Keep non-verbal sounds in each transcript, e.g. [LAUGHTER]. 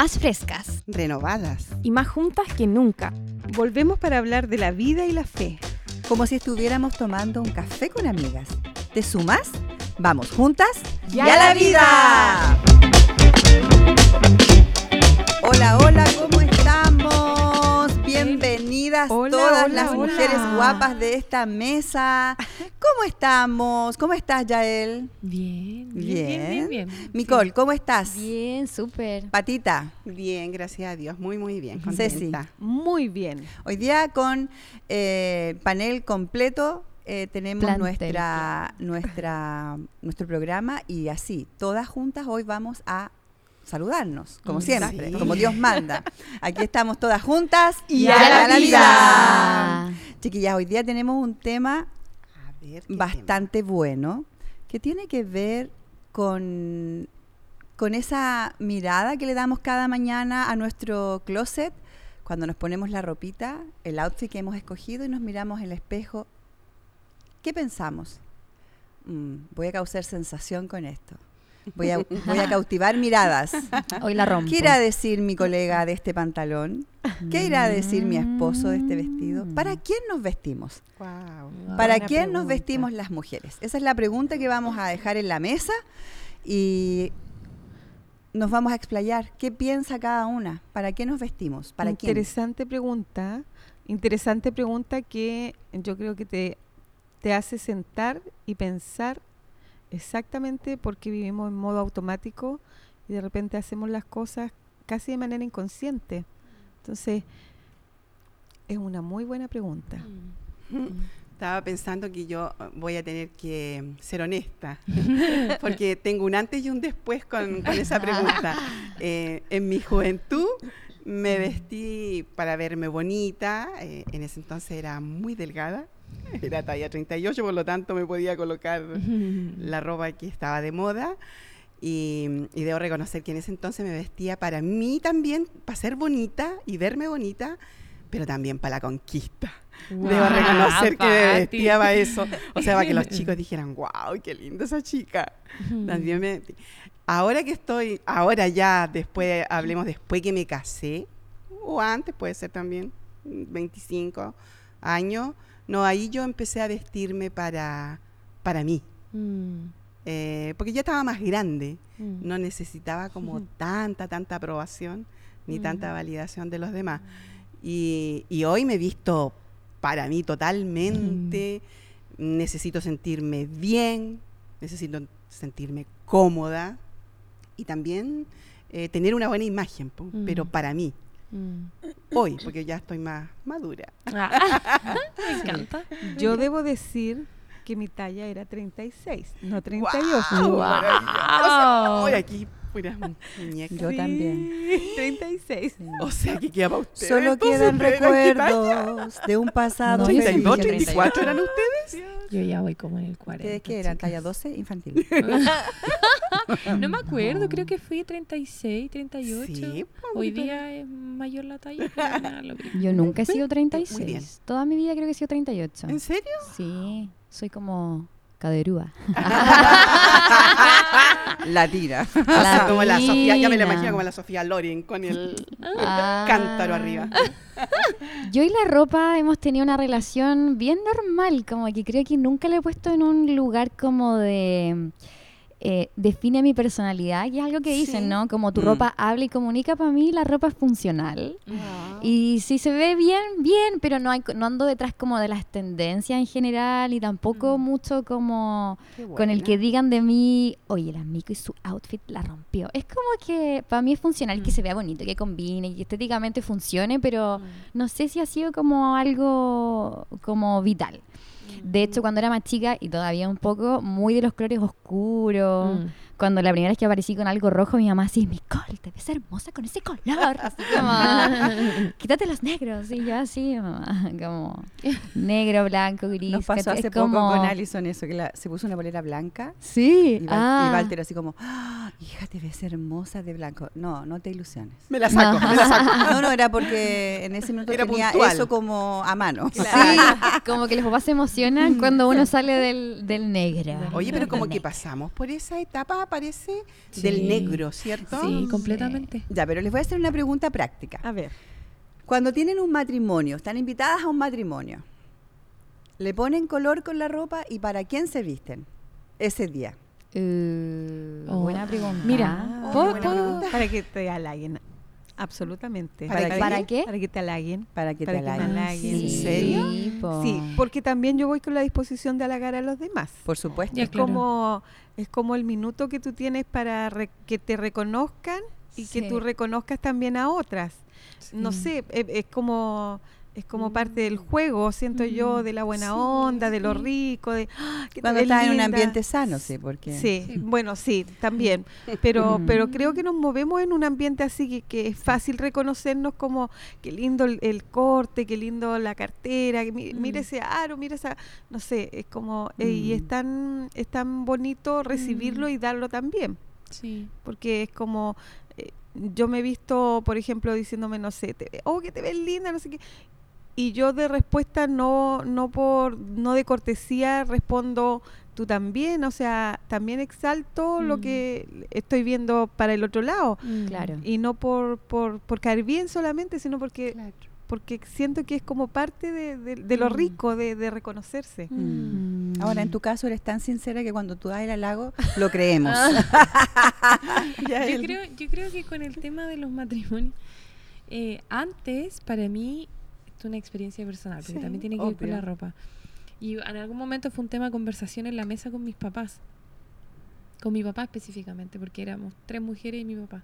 más frescas, renovadas y más juntas que nunca. Volvemos para hablar de la vida y la fe. Como si estuviéramos tomando un café con amigas. ¿Te sumas? Vamos juntas y a, la vida. Hola, hola, ¿cómo estamos? Bienvenidas todas las mujeres guapas de esta mesa. [LAUGHS] ¿Cómo estamos? ¿Cómo estás, Yael? Bien, bien, bien, bien. Nicole, ¿cómo estás? Bien, súper. Patita. Bien, gracias a Dios, muy, muy bien. Ceci. Muy bien. Hoy día con eh, panel completo eh, tenemos nuestra, nuestra, nuestro programa y así, todas juntas hoy vamos a saludarnos, como siempre, como Dios manda. Aquí estamos todas juntas [LAUGHS] y, a, la, vida. Chiquillas, hoy día tenemos un tema bastante bueno que tiene que ver con, con esa mirada que le damos cada mañana a nuestro closet cuando nos ponemos la ropita, el outfit que hemos escogido y nos miramos en el espejo ¿Qué pensamos? Mm, voy a causar sensación con esto. Voy a, voy a [LAUGHS] cautivar miradas. Hoy la rompo. ¿Qué irá a decir mi colega de este pantalón? ¿Qué irá a decir mi esposo de este vestido? ¿Para quién nos vestimos? ¿Para quién nos vestimos las mujeres? Esa es la pregunta que vamos a dejar en la mesa y nos vamos a explayar. ¿Qué piensa cada una? ¿Para qué nos vestimos? ¿Para interesante pregunta. Interesante pregunta que yo creo que te te hace sentar y pensar exactamente porque vivimos en modo automático y de repente hacemos las cosas casi de manera inconsciente. Entonces, es una muy buena pregunta. Mm. Estaba pensando que yo uh, voy a tener que ser honesta, [LAUGHS] porque tengo un antes y un después con, esa [LAUGHS] pregunta. Eh, en mi juventud me vestí para verme bonita, eh, en ese entonces era muy delgada, [LAUGHS] Era talla 38, por lo tanto me podía colocar [LAUGHS] la ropa que estaba de moda. Y, debo reconocer que en ese entonces me vestía para mí también, para ser bonita y verme bonita, pero también para la conquista. debo reconocer que me vestía para eso. O sea, para que los [LAUGHS] chicos dijeran, wow, qué linda esa chica. También me, ahora que estoy, ahora ya, después, hablemos después que me casé, o antes puede ser también, 25 años, no, ahí yo empecé a vestirme para, para mí. Mm. Eh, porque ya estaba más grande, mm. no necesitaba como [LAUGHS] tanta, tanta aprobación ni mm. tanta validación de los demás. Y, hoy me he visto para mí totalmente, necesito sentirme bien, necesito sentirme cómoda y también eh, tener una buena imagen, pero para mí. Hoy, porque ya estoy más madura. Ah. [LAUGHS] me encanta. Yo debo decir que mi talla era 36, no 38. Wow. Hoy aquí [LAUGHS] muñeca. Yo también. 36. O sea, que queda para ustedes. Solo quedan recuerdos de un pasado. 32, 34 eran ustedes. Yo ya voy como en el 40. ¿Ustedes qué eran? ¿Talla 12? Infantil. [LAUGHS] no me acuerdo, creo que fui 36, 38. Sí, Hoy día es mayor la talla. [LAUGHS] Yo nunca he sido 36. Toda mi vida creo que he sido 38. ¿En serio? Sí, soy como caderúa. [LAUGHS] la tira. como la Sofía, ya me la imagino como la Sofía Loren con el ah. cántaro arriba. [LAUGHS] Yo y la ropa hemos tenido una relación bien normal, como que creo que nunca la he puesto en un lugar como de eh, define mi personalidad, y es algo que dicen, ¿no? Como tu mm. ropa habla y comunica, para mí la ropa es funcional. Y si se ve bien, bien, pero no, hay, no ando detrás como de las tendencias en general y tampoco mm. mucho como con el que digan de mí, oye, el amigo y su outfit la rompió. Es como que para mí es funcional que mm. se vea bonito, que combine y estéticamente funcione, pero no sé si ha sido como algo como vital. De hecho, cuando era más chica y todavía un poco, muy de los colores oscuros. Mm cuando la primera vez que aparecí con algo rojo, mi mamá así, Nicole, te ves hermosa con ese color. [LAUGHS] Así como, [LAUGHS] quítate los negros. Y yo así, mamá, [LAUGHS] como negro, blanco, gris. Nos pasó hace poco con Alison eso, que se puso una bolera blanca. Sí. Y, ah. Walter así como, ah, hija, te ves hermosa de blanco. No, no te ilusiones. Me la saco, me la saco. No, no, era porque en ese minuto tenía eso como a mano. Sí, como que los papás se emocionan cuando uno sale del, del negro. Oye, pero como que pasamos por esa etapa parece del negro, ¿cierto? Sí, completamente. Ya, pero les voy a hacer una pregunta práctica. A ver. Cuando tienen un matrimonio, están invitadas a un matrimonio, le ponen color con la ropa y para quién se visten ese día. Uh, Oh. Buena pregunta. Mira, Ah, ¿puedo- buena puedo- pregunta. Para que te halaguen. Absolutamente. ¿Para qué? ¿Para qué? Para que te halaguen. Para que Para te que halaguen. ¿En Sí, serio? po. Sí, porque también yo voy con la disposición de halagar a los demás. Por supuesto. Ya, es claro. como es como el minuto que tú tienes para re- que te reconozcan y que Sí. tú reconozcas también a otras. No sé, e- es, como es como parte del juego, siento yo, de la buena onda, de lo rico, de ¡ah, Cuando estás en un ambiente sano, sí, porque... Sí, bueno, sí, también. Pero, Mm. pero creo que nos movemos en un ambiente así que, que es fácil reconocernos como qué lindo el, el corte, qué lindo la cartera, que mi- mire ese aro, mire esa, no sé, es como, eh, y es Mm. tan, es tan bonito recibirlo y darlo también, Sí. porque es como, eh, yo me he visto, por ejemplo, diciéndome, no sé, te, oh, que te ves linda, no sé qué, y yo de respuesta no no por no de cortesía respondo tú también o sea también exalto lo Mm. que estoy viendo para el otro lado Claro. y no por por, por caer bien solamente sino porque Claro. porque siento que es como parte de, de- de lo Mm. rico de, de reconocerse Mm. Mm. Ahora, en tu caso, eres tan sincera que cuando tú das el halago, lo creemos. [LAUGHS] Ya Yo creo, yo creo que con el tema de los matrimonios, eh, antes para mí, es una experiencia personal, porque Sí, también tiene que ver con la ropa. Y en algún momento fue un tema de conversación en la mesa con mis papás. Con mi papá específicamente, porque éramos tres mujeres y mi papá.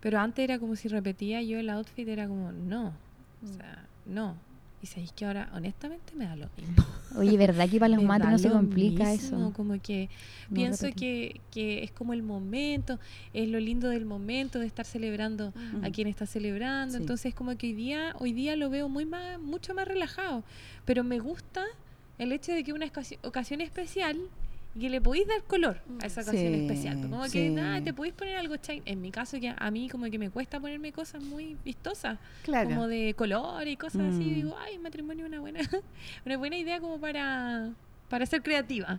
Pero antes era como si repetía yo el outfit, era como, no. O sea, no. Y sabéis que ahora, honestamente, me da lo mismo. [LAUGHS] Oye, ¿verdad que para los mates no se complica mismo, eso? Como que No pienso que, que es como el momento, es lo lindo del momento de estar celebrando a quien está celebrando. Sí. Entonces como que hoy día, hoy día lo veo muy más, mucho más relajado. Pero me gusta el hecho de que una ocasión especial que le podéis dar color a esa ocasión Sí, especial. Pues Como sí. que nada, te podéis poner algo shine. En mi caso que a mí como que me cuesta ponerme cosas muy vistosas Claro. como de color y cosas así. Mm. Digo, ay, matrimonio es una buena, [LAUGHS] una buena idea como para, para ser creativa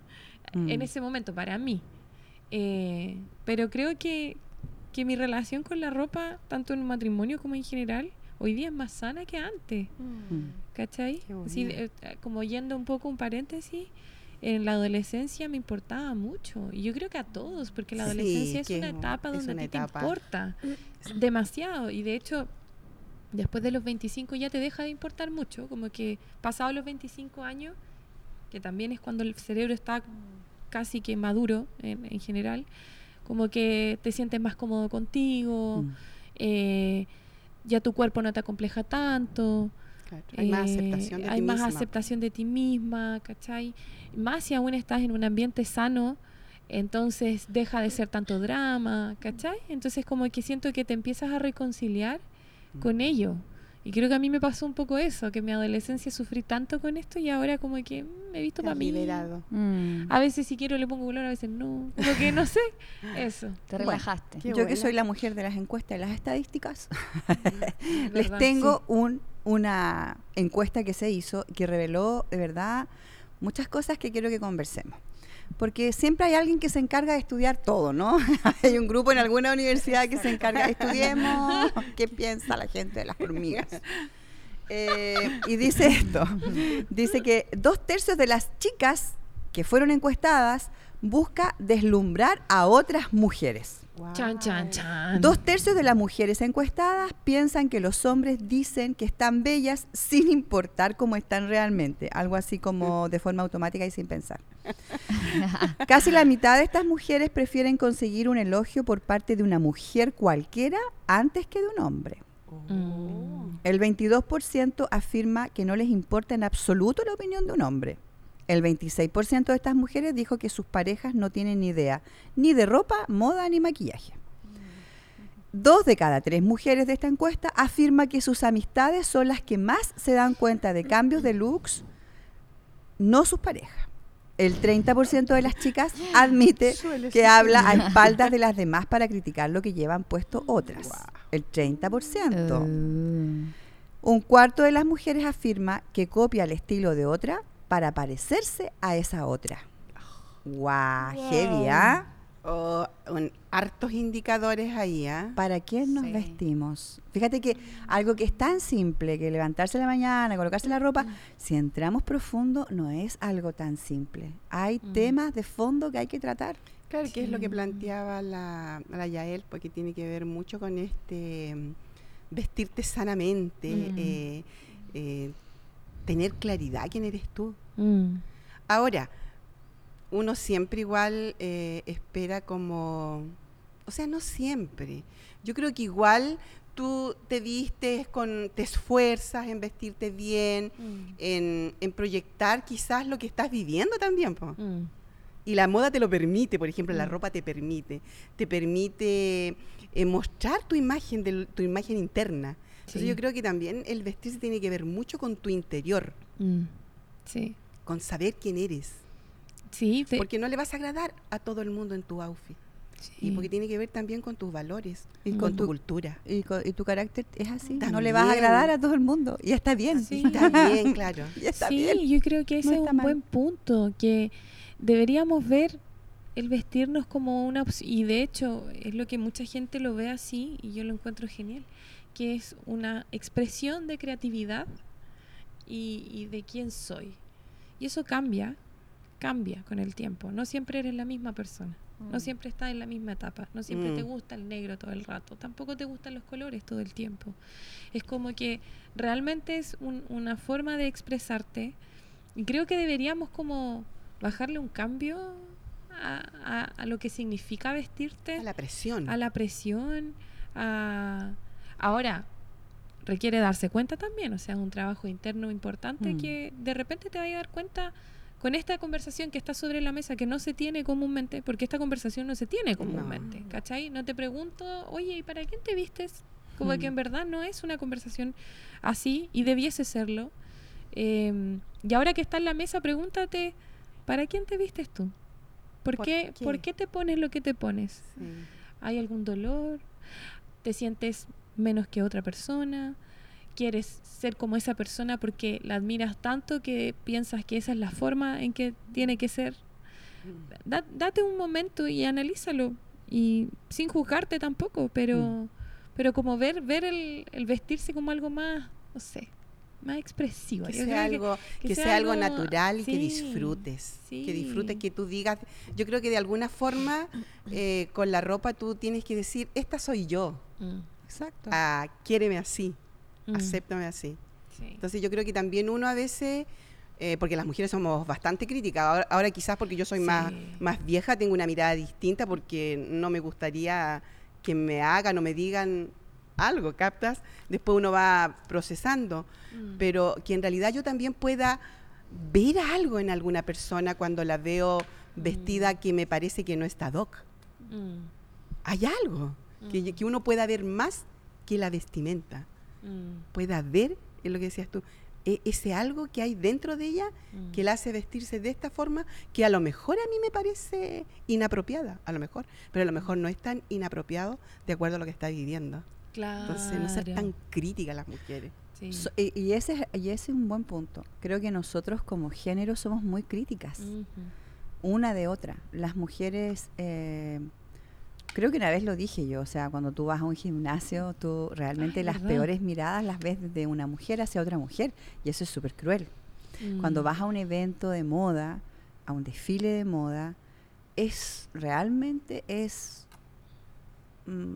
Mm. en ese momento, para mí. Eh, pero creo que, que mi relación con la ropa, tanto en un matrimonio como en general, hoy día es más sana que antes. Mm. ¿Cachai? Así, bonito. eh, eh, como yendo un poco un paréntesis, en la adolescencia me importaba mucho. Y yo creo que a todos, porque la Sí, adolescencia es una etapa es donde una a ti te importa demasiado. Y de hecho, después de los 25 ya te deja de importar mucho. Como que pasados los 25 años, que también es cuando el cerebro está casi que maduro en, en general, como que te sientes más cómodo contigo, Mm. eh, ya tu cuerpo no te acompleja tanto. Claro, Hay más Eh, aceptación de hay ti más misma. aceptación de ti misma, ¿cachai? Más si aún estás en un ambiente sano, entonces deja de ser tanto drama, ¿cachai? Entonces como que siento que te empiezas a reconciliar Mm. con ello. Y creo que a mí me pasó un poco eso, que en mi adolescencia sufrí tanto con esto y ahora como que mm, me he visto para mí. liberado. Mm. A veces si quiero le pongo color, a veces no. Como que no sé. [LAUGHS] Eso. Te relajaste. Yo que soy la mujer de las encuestas y las estadísticas, Es [LAUGHS] les verdad, tengo un, una encuesta que se hizo que reveló de verdad muchas cosas que quiero que conversemos. Porque siempre hay alguien que se encarga de estudiar todo, ¿no? [LAUGHS] hay un grupo en alguna universidad que se encarga de estudiemos qué piensa la gente de las hormigas. Eh, y dice esto, dice que dos tercios de las chicas que fueron encuestadas busca deslumbrar a otras mujeres. Guau. Chan, chan, chan. Dos tercios de las mujeres encuestadas piensan que los hombres dicen que están bellas sin importar cómo están realmente, algo así como [LAUGHS] de forma automática y sin pensar. [LAUGHS] Casi la mitad de estas mujeres prefieren conseguir un elogio por parte de una mujer cualquiera antes que de un hombre. Mm. El 22% afirma que no les importa en absoluto la opinión de un hombre. El 26% de estas mujeres dijo que sus parejas no tienen ni idea ni de ropa, moda ni maquillaje. Dos de cada tres mujeres de esta encuesta afirma que sus amistades son las que más se dan cuenta de cambios de looks, no sus parejas. El 30% de las chicas admite que habla a espaldas de las demás para criticar lo que llevan puesto otras. El 30%. Uh. Un cuarto de las mujeres afirma que copia el estilo de otra para parecerse a esa otra. ¡Guau! Heavy, ¿ah? Oh, un- hartos indicadores ahí, ¿ah? ¿Para qué nos Sí. vestimos? Fíjate que algo que es tan simple que levantarse en la mañana, colocarse la ropa, si entramos profundo, no es algo tan simple. Hay Mm. temas de fondo que hay que tratar. Claro, que es lo que Sí. planteaba la, la Yael, porque tiene que ver mucho con este mm, vestirte sanamente, Mm. eh, eh, tener claridad quién eres tú. Mm. Ahora, uno siempre igual eh, espera como, o sea, no siempre. Yo creo que igual tú te vistes con, te esfuerzas en vestirte bien, Mm. en, en proyectar quizás lo que estás viviendo también, po. Mm. Y la moda te lo permite, por ejemplo, la ropa te permite, te permite eh, mostrar tu imagen, del- tu imagen interna. Entonces yo creo que también el vestirse tiene que ver mucho con tu interior. Sí. Con saber quién eres. Sí, te- Porque no le vas a agradar a todo el mundo en tu outfit. Y porque tiene que ver también con tus valores y con tu Tu- cultura. Y, tu carácter es así. No le vas a agradar a todo el mundo. Y está bien. Sí. Está bien, [LAUGHS] claro. Y está sí, bien. yo creo que ese No es un mal. buen punto, que deberíamos ver el vestirnos como una y de hecho es lo que mucha gente lo ve así, y yo lo encuentro genial, que es una expresión de creatividad y, y de quién soy. Y eso cambia, cambia con el tiempo. No siempre eres la misma persona. No siempre estás en la misma etapa, no siempre te Mm. gusta el negro todo el rato, tampoco te gustan los colores todo el tiempo. Es como que realmente es un- una forma de expresarte y creo que deberíamos como bajarle un cambio a, a- a lo que significa vestirte, A la presión. a la presión, a... Ahora, requiere darse cuenta también, o sea, es un trabajo interno importante Mm. que de repente te vaya a dar cuenta con esta conversación que está sobre la mesa que no se tiene comúnmente, porque esta conversación no se tiene comúnmente, ¿cachai? No te pregunto, oye, ¿y para quién te vistes? Como que Mm. en verdad no es una conversación así y debiese serlo. Eh, y ahora que está en la mesa, pregúntate, ¿para quién te vistes tú? ¿Por, ¿Por qué, qué? ¿Por qué te pones lo que te pones? Sí. ¿Hay algún dolor? ¿Te sientes menos que otra persona? ¿Quieres ser como esa persona porque la admiras tanto que piensas que esa es la forma en que tiene que ser? Da- date un momento y analízalo. Y sin juzgarte tampoco, pero, pero como ver, ver el, el vestirse como algo más, no sé, más expresivo. Que sea, que- algo, que que sea sea algo algo- natural y que sí, disfrutes. Que disfrutes, sí. que tú digas. Yo creo que de alguna forma [CLEARS THROAT] eh, con la ropa tú tienes que decir, esta soy yo. Mm, Exacto. Ah, quiéreme así, mm, acéptame así. sí. Entonces yo creo que también uno a veces, eh, porque las mujeres somos bastante críticas, ahora, ahora quizás porque yo soy más, Sí. más vieja tengo una mirada distinta porque no me gustaría que me hagan o me digan algo, ¿captas? Después uno va procesando, Mm. pero que en realidad yo también pueda ver algo en alguna persona cuando la veo vestida que me parece que no está doc. Mm, Hay algo que, que uno pueda ver más que la vestimenta mm, pueda ver, es lo que decías tú, e- ese algo que hay dentro de ella mm. que la hace vestirse de esta forma, que a lo mejor a mí me parece inapropiada, a lo mejor, pero a lo mejor no es tan inapropiado de acuerdo a lo que está viviendo. Claro. Entonces, no ser tan críticas las mujeres. Sí. So- y, y ese, es- y ese es un buen punto. Creo que nosotros como género somos muy críticas, una de otra. Las mujeres, eh, creo que una vez lo dije yo, o sea, cuando tú vas a un gimnasio, tú realmente Ay, las ¿verdad? peores miradas las ves de una mujer hacia otra mujer, y eso es súper cruel. Cuando Mm. vas a un evento de moda, a un desfile de moda, es realmente es mm,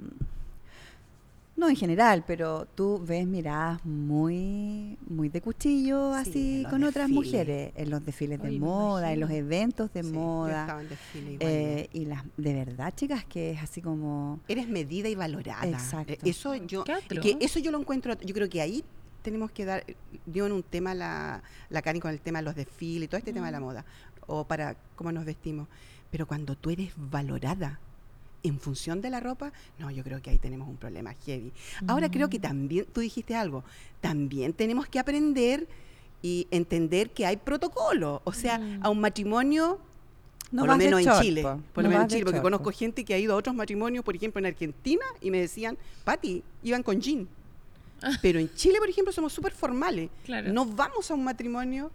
no en general, pero tú ves miradas muy muy de cuchillo Sí, así con otras mujeres en los desfiles de moda, en los eventos de Sí, yo moda. estaba en desfile igual. eh, y las de verdad, chicas, que es así como Eres medida y valorada. Exacto. Eh, Eso yo, que eso yo lo encuentro, yo creo que ahí tenemos que dar, dio en un tema la, la Karen con el tema de los desfiles y todo este tema de la moda, o para cómo nos vestimos. Pero cuando tú eres valorada en función de la ropa, no, yo creo que ahí tenemos un problema heavy. Ahora creo que también, tú dijiste algo, también tenemos que aprender y entender que hay protocolo. O sea, Mm. a un matrimonio no por lo menos en Chile. po, Por no lo menos en Chile, porque conozco gente que ha ido a otros matrimonios, por ejemplo, en Argentina, y me decían, Pati, iban con jean. Pero en Chile, por ejemplo, somos súper formales. Claro. No vamos a un matrimonio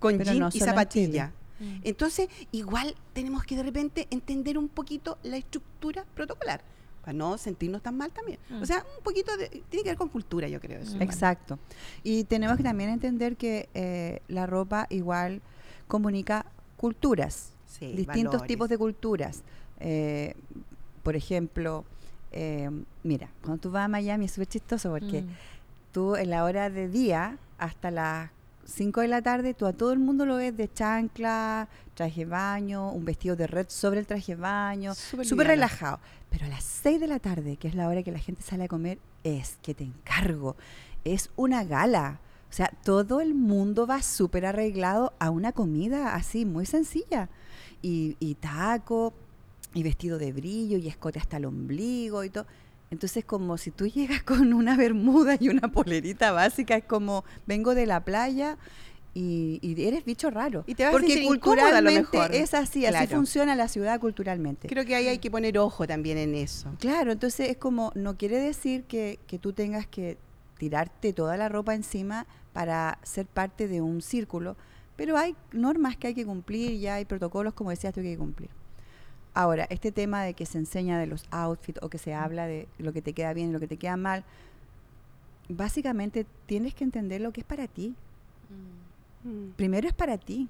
con Pero jean no y zapatilla. Mm. Entonces, igual tenemos que de repente entender un poquito la estructura protocolar para no sentirnos tan mal también. O mm. sea, un poquito de, tiene que ver con cultura, yo creo. Eso, Exacto. Y tenemos que también entender que eh, la ropa igual comunica culturas, distintos tipos de culturas. Eh, por ejemplo, eh, mira, cuando tú vas a Miami es súper chistoso porque mm. tú en la hora de día hasta las 5 de la tarde, tú a todo el mundo lo ves de chancla, traje baño, un vestido de red sobre el traje baño, súper relajado. Pero a las 6 de la tarde, que es la hora que la gente sale a comer, es que te encargo, es una gala. O sea, todo el mundo va súper arreglado a una comida así, muy sencilla. Y, y taco, y vestido de brillo, y escote hasta el ombligo y todo. Entonces, como si tú llegas [LAUGHS] con una bermuda y una polerita básica, es como, vengo de la playa y, eres bicho raro. Y te vas Porque a culturalmente es así, así funciona la ciudad culturalmente. Creo que ahí hay que poner ojo también en eso. Claro, entonces es como, no quiere decir que, que tú tengas que tirarte toda la ropa encima para ser parte de un círculo, pero hay normas que hay que cumplir y hay protocolos, como decías, que hay que cumplir. Ahora, este tema de que se enseña de los outfits o que se habla de lo que te queda bien y lo que te queda mal, básicamente tienes que entender lo que es para ti. Mm. Primero es para ti,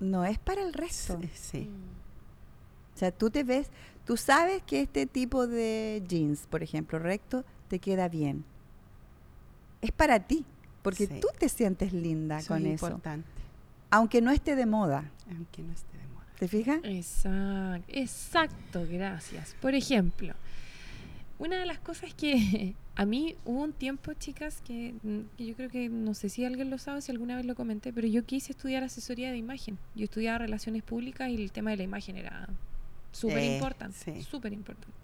no es para el resto. Sí. O sea, tú te ves, tú sabes que este tipo de jeans, por ejemplo, recto, te queda bien. Es para ti, porque tú te sientes linda con eso. importante. Aunque no esté de moda. Aunque no esté ¿Te fijas? Exacto, exacto, gracias. Por ejemplo, una de las cosas que [LAUGHS] a mí hubo un tiempo, chicas, que, yo creo que no sé si alguien lo sabe, si alguna vez lo comenté, pero yo quise estudiar asesoría de imagen. Yo estudiaba relaciones públicas y el tema de la imagen era súper importante, súper importante.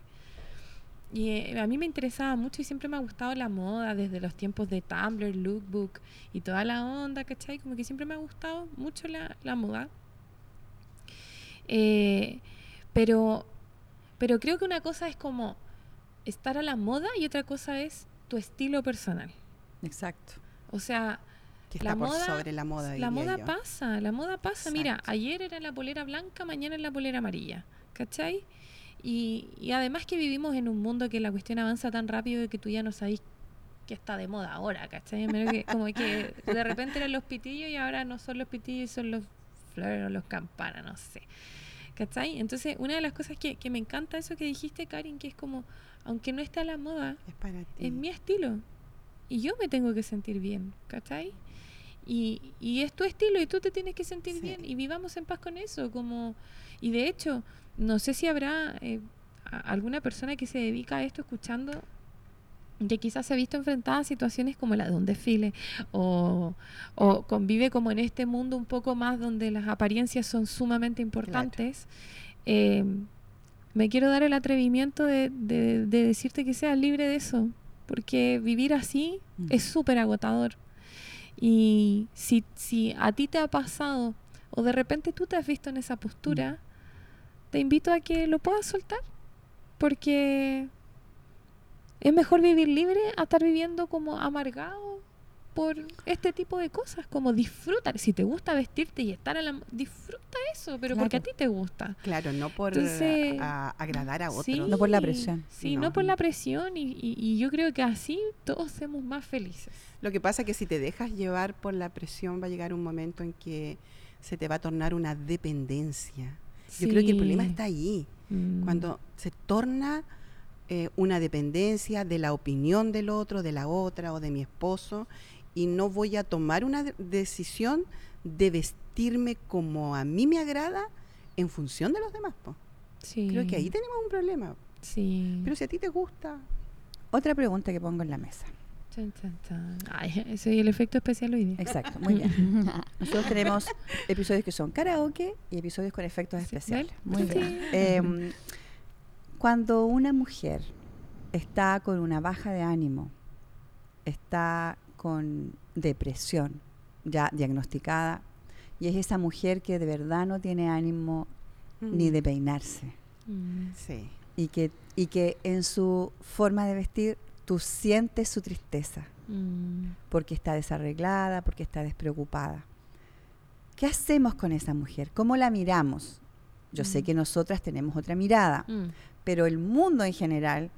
Y eh, a mí me interesaba mucho y siempre me ha gustado la moda desde los tiempos de Tumblr, Lookbook y toda la onda, ¿cachai? Como que siempre me ha gustado mucho la, la moda. Eh, pero, pero creo que una cosa es como estar a la moda y otra cosa es tu estilo personal. Exacto. O sea, la moda, sobre la moda. La moda pasa, la moda pasa. Mira, ayer era la polera blanca, mañana es la polera amarilla. ¿Cachai? Y, y, además que vivimos en un mundo que la cuestión avanza tan rápido que tú ya no sabes qué está de moda ahora, ¿cachai? Que, como que de repente eran los pitillos y ahora no son los pitillos, son los flores o los campanas, no sé. ¿Cachai? Entonces, una de las cosas que, que, me encanta eso que dijiste, Karin, que es como, aunque no esté a la moda, es, para es mi estilo. Y yo me tengo que sentir bien, ¿cachai? Y, y es tu estilo y tú te tienes que sentir bien y vivamos en paz con eso. como Y de hecho, no sé si habrá eh, alguna persona que se dedica a esto escuchando que quizás se ha visto enfrentada a situaciones como la de un desfile o, convive como en este mundo un poco más donde las apariencias son sumamente importantes, eh, me quiero dar el atrevimiento de, decirte que seas libre de eso, porque vivir así es súper agotador. Y si, si a ti te ha pasado o de repente tú te has visto en esa postura, te invito a que lo puedas soltar, porque es mejor vivir libre a estar viviendo como amargado por este tipo de cosas, como disfrutar. Si te gusta vestirte y estar a la... Disfruta eso, pero porque a ti te gusta. Claro, no por agradar a otros. no por la presión. Sí, no, por la presión y, y, yo creo que así todos somos más felices. Lo que pasa es que si te dejas llevar por la presión va a llegar un momento en que se te va a tornar una dependencia. Yo creo que el problema está ahí. Mm. Cuando se torna eh, una dependencia de la opinión del otro, de la otra o de mi esposo, y no voy a tomar una decisión de vestirme como a mí me agrada en función de los demás. Creo que ahí tenemos un problema. Sí. Pero si a ti te gusta. Otra pregunta que pongo en la mesa. Ay, ese es el efecto especial hoy día. Exacto, muy bien. [LAUGHS] Nosotros tenemos episodios que son karaoke y episodios con efectos especiales. Muy bien. Em, cuando una mujer está con una baja de ánimo, está con depresión ya diagnosticada, y es esa mujer que de verdad no tiene ánimo ni mm. de peinarse. Mm. Y que, y que en su forma de vestir tú sientes su tristeza, mm. porque está desarreglada, porque está despreocupada. ¿Qué hacemos con esa mujer? ¿Cómo la miramos? Yo sé que nosotras tenemos otra mirada, Mm. Pero el mundo en general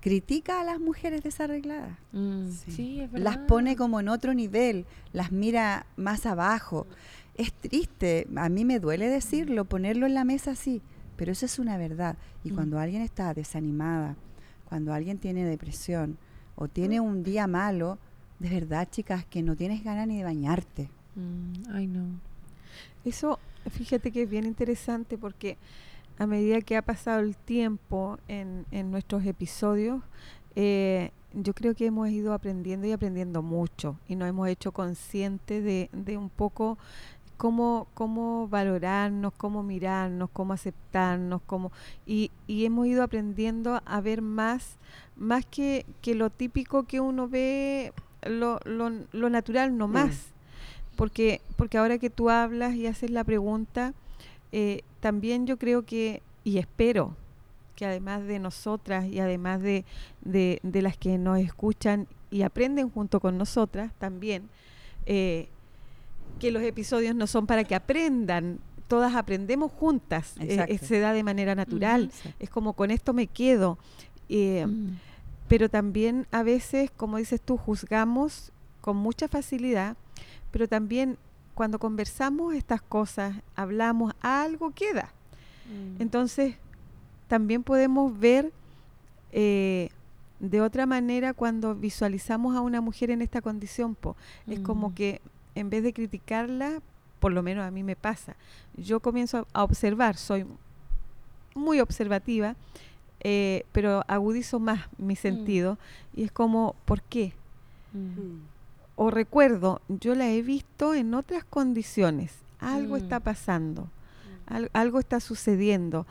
critica a las mujeres desarregladas. Mm. Sí. Sí, es verdad. Las pone como en otro nivel, las mira más abajo. Es triste, a mí me duele decirlo, ponerlo en la mesa así, pero eso es una verdad. Y Mm. cuando alguien está desanimada, cuando alguien tiene depresión o tiene un día malo, de verdad, chicas, que no tienes ganas ni de bañarte. Mm. Ay, no. Eso, fíjate que es bien interesante porque a medida que ha pasado el tiempo en, en nuestros episodios, eh, yo creo que hemos ido aprendiendo y aprendiendo mucho y nos hemos hecho conscientes de, de un poco cómo, cómo valorarnos, cómo mirarnos, cómo aceptarnos, cómo y, y hemos ido aprendiendo a ver más, más que, que lo típico que uno ve, lo, lo, lo natural no Mm. más. Porque, porque ahora que tú hablas y haces la pregunta, eh, también yo creo que, y espero, que además de nosotras y además de, de, de las que nos escuchan y aprenden junto con nosotras también, eh, que los episodios no son para que aprendan, todas aprendemos juntas, eh, se da de manera natural, es como con esto me quedo. eh, Mm. pero también a veces, como dices tú, juzgamos con mucha facilidad, pero también cuando conversamos estas cosas, hablamos, algo queda. Mm. Entonces, también podemos ver eh, de otra manera cuando visualizamos a una mujer en esta condición. po. Es como Mm. que en vez de criticarla, por lo menos a mí me pasa, yo comienzo a observar, soy muy observativa, eh, pero agudizo más mi sentido y es como, ¿por qué? Mm. Mm. O recuerdo, yo la he visto en otras condiciones, algo Mm. está pasando, al- algo está sucediendo,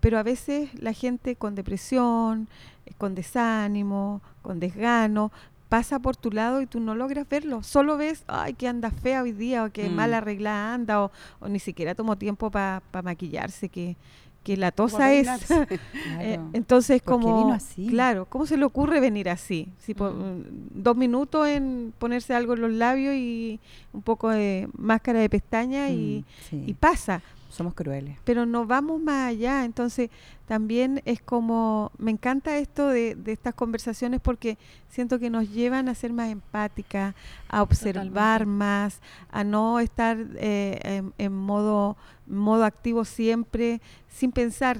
pero a veces la gente con depresión, eh, con desánimo, con desgano, pasa por tu lado y tú no logras verlo. Solo ves, ay, que anda fea hoy día, o que Mm. mal arreglada anda, o, o ni siquiera tomó tiempo para maquillarse, que, que la tosa es. [LAUGHS] Eh, entonces, ¿Por qué como, vino así? claro, ¿cómo se le ocurre venir así? Si po- Mm. mm, dos minutos en ponerse algo en los labios y un poco de máscara de pestaña y, Mm, sí. y pasa, Somos crueles. pero no vamos más allá. Entonces, también es como, me encanta esto de, de estas conversaciones porque siento que nos llevan a ser más empáticas, a observar Totalmente. más, a no estar eh, en, en modo, modo activo siempre, sin pensar.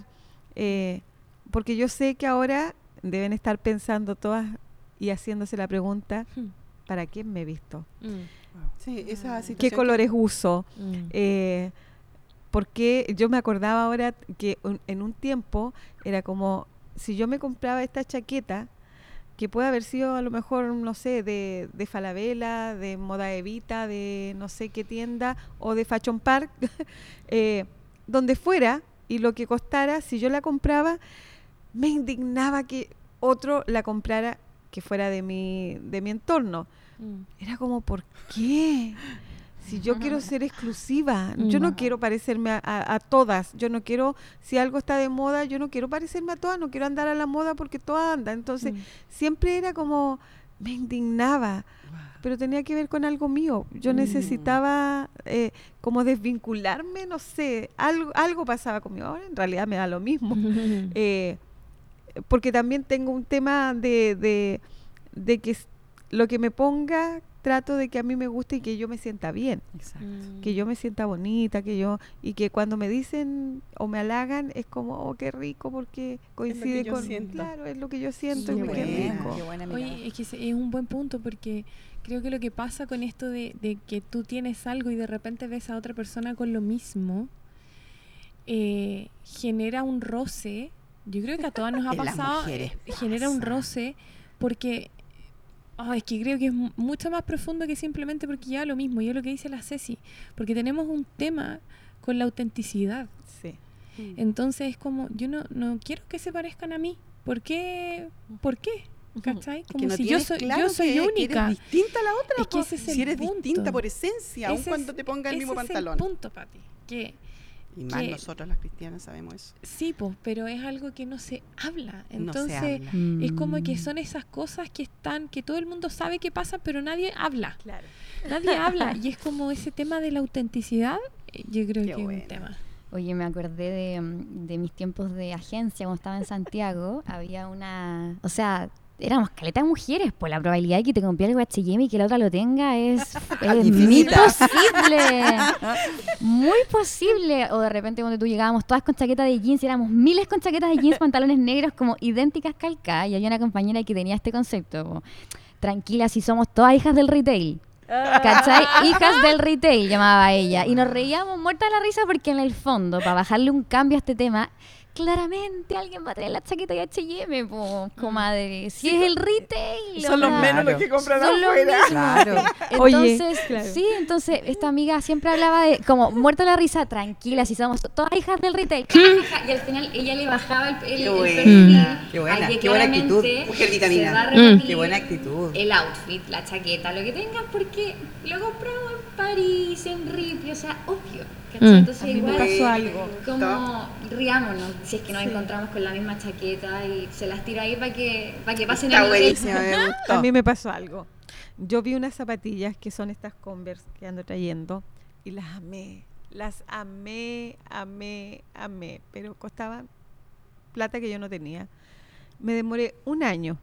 eh, porque yo sé que ahora deben estar pensando todas y haciéndose la pregunta, Mm. ¿para quién me he visto? Mm. Sí, esa situación ¿Qué que- colores uso? Mm. Eh, porque yo me acordaba ahora que un- en un tiempo era como si yo me compraba esta chaqueta que puede haber sido a lo mejor no sé de, de Falabella, de Moda Evita, de no sé qué tienda o de Fashion Park, [LAUGHS] eh, donde fuera y lo que costara, si yo la compraba, me indignaba que otro la comprara que fuera de mi de mi entorno. Mm. Era como, ¿por qué? Si yo quiero ser exclusiva, yo no quiero parecerme a, a- a todas, yo no quiero, si algo está de moda, yo no quiero parecerme a todas, no quiero andar a la moda porque todas andan. Entonces, Mm. siempre era como, me indignaba, pero tenía que ver con algo mío. Yo Mm. necesitaba eh, como desvincularme, no sé, algo, algo pasaba conmigo. Ahora en realidad me da lo mismo. [LAUGHS] [LAUGHS] Eh, porque también tengo un tema de, de, de que lo que me ponga trato de que a mí me guste y que yo me sienta bien, Exacto. Mm. que yo me sienta bonita, que yo y que cuando me dicen o me halagan es como oh qué rico porque coincide yo con siento. claro es lo que yo siento y Qué me qué buena, rico. qué buena. Oye, es que es un buen punto porque creo que lo que pasa con esto de, de que tú tienes algo y de repente ves a otra persona con lo mismo, eh, genera un roce. Yo creo que a todas nos ha [LAUGHS] pasado. eh, genera un pasa. roce porque. Ah, es que creo que es mu- mucho más profundo que simplemente porque ya lo mismo, y es lo que dice la Ceci, porque tenemos un tema con la autenticidad. Sí. Mm. Entonces es como, yo no, no quiero que se parezcan a mí. ¿Por qué? ¿Por qué? ¿Cachai? Es que Como no si yo soy, claro yo soy que- que única. eres distinta a la otra. Es que ese es si eres punto. distinta por esencia, aun cuando es- te ponga el mismo ese pantalón. Es el punto, Pati. Que Y más nosotros las cristianas sabemos eso. Sí, pues, pero es algo que no se habla. No se Entonces, habla. es como que Mm. son esas cosas que están, que todo el mundo sabe que pasan, pero nadie habla. Claro. Nadie [LAUGHS] habla. Y es como ese tema de la autenticidad, eh, yo creo Qué que es un tema. Oye, me acordé de, mm, de mis tiempos de agencia cuando estaba en Santiago. [LAUGHS] Había una. O sea, éramos caleta de mujeres. Pues la probabilidad de que te compré algo HM y que la otra lo tenga es, [LAUGHS] es muy posible. [LAUGHS] Muy posible. O de repente, cuando tú llegábamos todas con chaquetas de jeans, éramos miles con chaquetas de jeans, [LAUGHS] pantalones negros, como idénticas calcadas. Y había una compañera que tenía este concepto. como, Tranquila, si somos todas hijas del retail. ¿Cachai? Hijas del retail llamaba ella. Y nos reíamos muerta de la risa porque en el fondo, para bajarle un cambio a este tema, claramente alguien va a traer la chaqueta de H&M, po, comadre. Si es el retail. Son los menos los que compran Son afuera. Claro. [LAUGHS] Oye, Entonces, claro. sí, entonces esta amiga siempre hablaba de como muerta de la risa, tranquila, si somos todas hijas del retail. y al final ella le bajaba el, el, Qué el buena. perfil Qué buena, al que qué buena claramente actitud. Mujer vitamina. Mm. Qué buena actitud. El outfit, la chaqueta, lo que tengas, porque lo compramos París, en Ripley, o sea, obvio. Mm. Entonces igual pasó algo. como riámonos si es que nos encontramos con la misma chaqueta y se las tira ahí para que, para que pasen Está el. [LAUGHS] A mí me pasó algo. Yo vi unas zapatillas que son estas Converse que ando trayendo y las amé. Las amé, amé, amé. Pero costaban plata que yo no tenía. Me demoré un año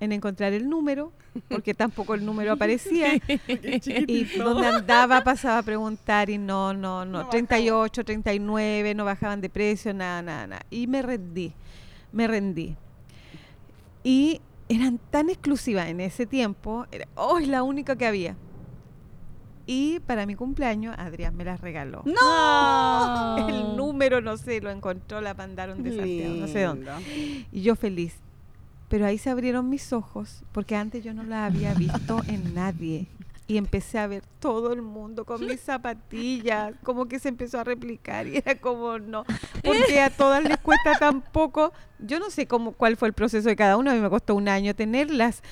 en encontrar el número, porque [LAUGHS] tampoco el número aparecía. [LAUGHS] y donde andaba pasaba a preguntar y no, no, no, 38, 39, no bajaban de precio, nada, nada, nada. Y me rendí, me rendí. Y eran tan exclusivas en ese tiempo, era, oh, es la única que había. Y para mi cumpleaños, Adrián me las regaló. ¡No! [LAUGHS] El número, no sé, lo encontró, la mandaron de Santiago, no sé dónde. Y yo feliz. Pero ahí se abrieron mis ojos, porque antes yo no la había visto en nadie. Y empecé a ver todo el mundo con mis zapatillas, como que se empezó a replicar y era como no, porque a todas les cuesta tan poco. Yo no sé cómo cuál fue el proceso de cada uno, a mí me costó un año tenerlas.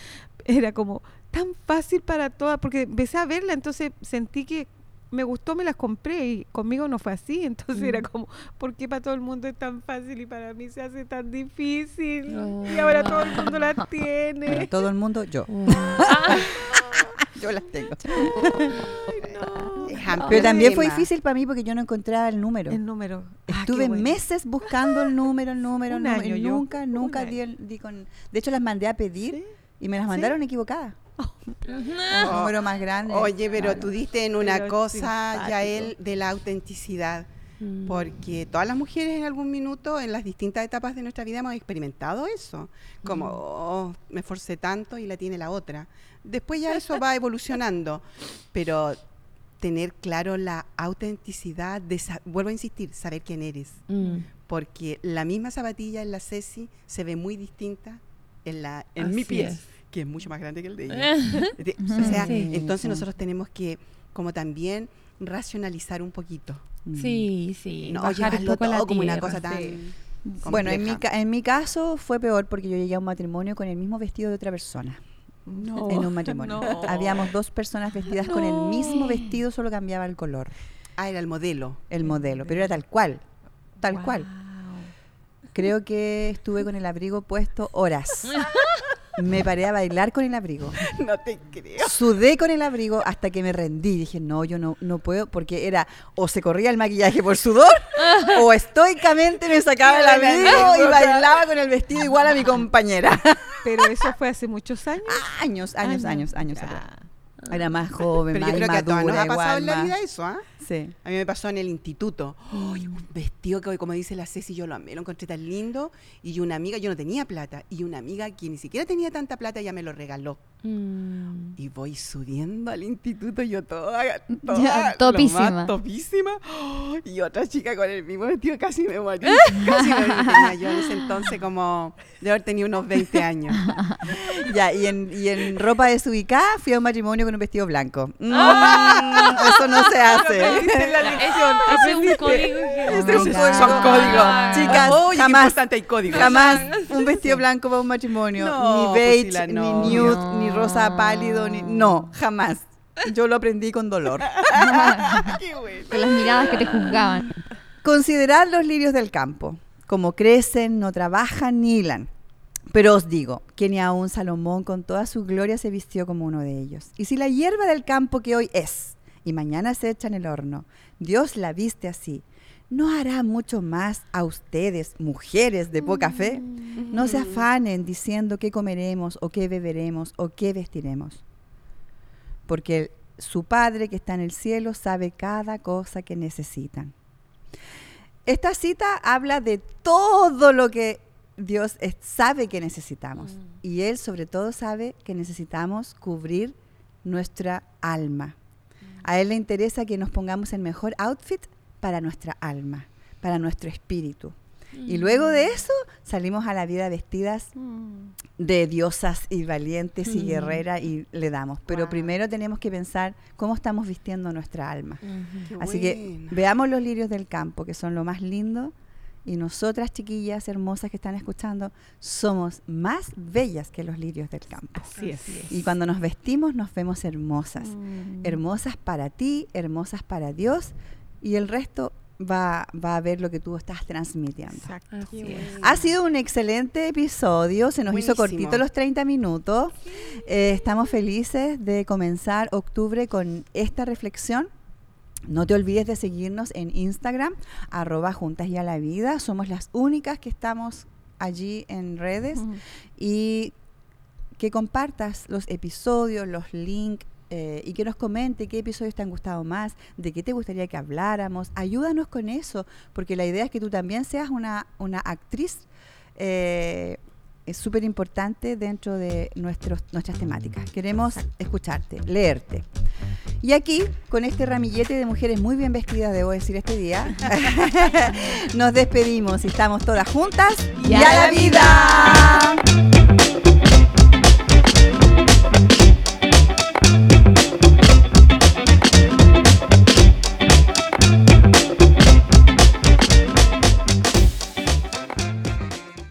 Era como tan fácil para todas, porque empecé a verla, entonces sentí que me gustó, me las compré y conmigo no fue así. [LAUGHS] Entonces era como, ¿por qué para todo el mundo es tan fácil y para mí se hace tan difícil? Y ahora todo el mundo las [LAUGHS] Para tiene. todo el mundo, yo. [LAUGHS] yo las tengo. Pero también fue difícil para mí porque yo no encontraba el número. El número. Ah, Estuve bueno. meses buscando el número, el número, el número. año y yo, nunca, un nunca di, el- di con. De hecho, las mandé a pedir Sí. y me las ¿Sí? mandaron equivocadas. Un número más grande. Oye, pero Claro. tú diste en una Pero cosa. Yael, de la autenticidad. Mm. Porque todas las mujeres en algún minuto, en las distintas etapas de nuestra vida, hemos experimentado eso. Como, oh, me esforcé tanto y la tiene la otra. Después ya eso va evolucionando. Pero tener claro la autenticidad, de vuelvo a insistir, saber quién eres. Mm. Porque la misma zapatilla en la Ceci se ve muy distinta en, la, en mi pie, es. Que es mucho más grande que el de ella. [LAUGHS] O sea, Sí. entonces nosotros tenemos que como también racionalizar un poquito. Mm. Sí, sí. No bajar un llevarlo poco a la todo como una tierra, cosa tan sí. Bueno, en mi, en mi caso fue peor porque yo llegué a un matrimonio con el mismo vestido de otra persona. No. en un matrimonio. [LAUGHS] no. Habíamos dos personas vestidas con el mismo vestido, solo cambiaba el color, Ah, era el modelo. el modelo, pero era tal cual, tal cual. Creo que estuve con el abrigo puesto horas. [LAUGHS] Me paré a bailar con el abrigo. [LAUGHS] No te creo. Sudé con el abrigo hasta que me rendí. Dije, no, yo no, no puedo, porque era o se corría el maquillaje por sudor, [LAUGHS] o estoicamente me sacaba el abrigo y bailaba con el vestido igual a mi compañera. [LAUGHS] Pero eso fue hace muchos años. años, años, años, años. Ah. atrás. Era más joven, Pero más yo creo que a todas nos ha pasado en la vida eso, ¿ah? Sí. A mí me pasó en el instituto. Ay, un vestido que hoy, como dice la Ceci, yo lo amé, lo encontré tan lindo. Y una amiga, yo no tenía plata, y una amiga que ni siquiera tenía tanta plata, ya me lo regaló. Mm. Y voy subiendo al instituto, yo toda, toda Ya, topísima. más topísima. ¡Oh! Y otra chica con el mismo vestido, casi me morí. casi me morí. Tenía yo en ese entonces como, de haber tenido unos 20 años. [LAUGHS] Ya, y en, y en ropa desubicada fui a un matrimonio con un vestido blanco. [LAUGHS] Mm, Ah. eso no se hace. Aprendiste la [LAUGHS] lección. Ese es un código es un God. Son códigos. Chicas, Oye, jamás, hay códigos. jamás un vestido blanco para un matrimonio. No, ni beige, Priscila, no. ni nude, No. ni rosa pálido, ni... No, jamás. Yo lo aprendí con dolor. [LAUGHS] Qué bueno. Con las miradas que te juzgaban. Considerad los lirios del campo, como crecen, no trabajan ni hilan. Pero os digo que ni aun Salomón con toda su gloria se vistió como uno de ellos. Y si la hierba del campo que hoy es y mañana se echa en el horno, Dios la viste así, ¿no hará mucho más a ustedes, mujeres de poca fe? No se afanen diciendo qué comeremos o qué beberemos o qué vestiremos. Porque su Padre que está en el cielo sabe cada cosa que necesitan. Esta cita habla de todo lo que Dios sabe que necesitamos. Mm. Y Él sobre todo sabe que necesitamos cubrir nuestra alma. A Él le interesa que nos pongamos el mejor outfit para nuestra alma, para nuestro espíritu. Y luego de eso salimos a la vida vestidas de diosas y valientes y guerreras y le damos. Pero primero tenemos que pensar cómo estamos vistiendo nuestra alma. Así que veamos los lirios del campo, que son lo más lindo. Y nosotras, chiquillas hermosas que están escuchando, somos más bellas que los lirios del campo. Así es. Y cuando nos vestimos nos vemos hermosas. Mm. Hermosas para ti, hermosas para Dios. Y el resto va, va a ver lo que tú estás transmitiendo. Exacto. Ha sido un excelente episodio, se nos hizo cortito los 30 minutos. Eh, estamos felices de comenzar octubre con esta reflexión. No te olvides de seguirnos en Instagram, arroba juntas y a la vida. Somos las únicas que estamos allí en redes. Y que compartas los episodios, los links, eh, y que nos comente qué episodios te han gustado más, de qué te gustaría que habláramos. Ayúdanos con eso, porque la idea es que tú también seas una, una actriz. Eh, es súper importante dentro de nuestros, nuestras temáticas. Queremos escucharte, leerte. Y aquí, con este ramillete de mujeres muy bien vestidas, debo decir este día, [LAUGHS] [LAUGHS] nos despedimos y estamos todas juntas. ¡Y a la vida!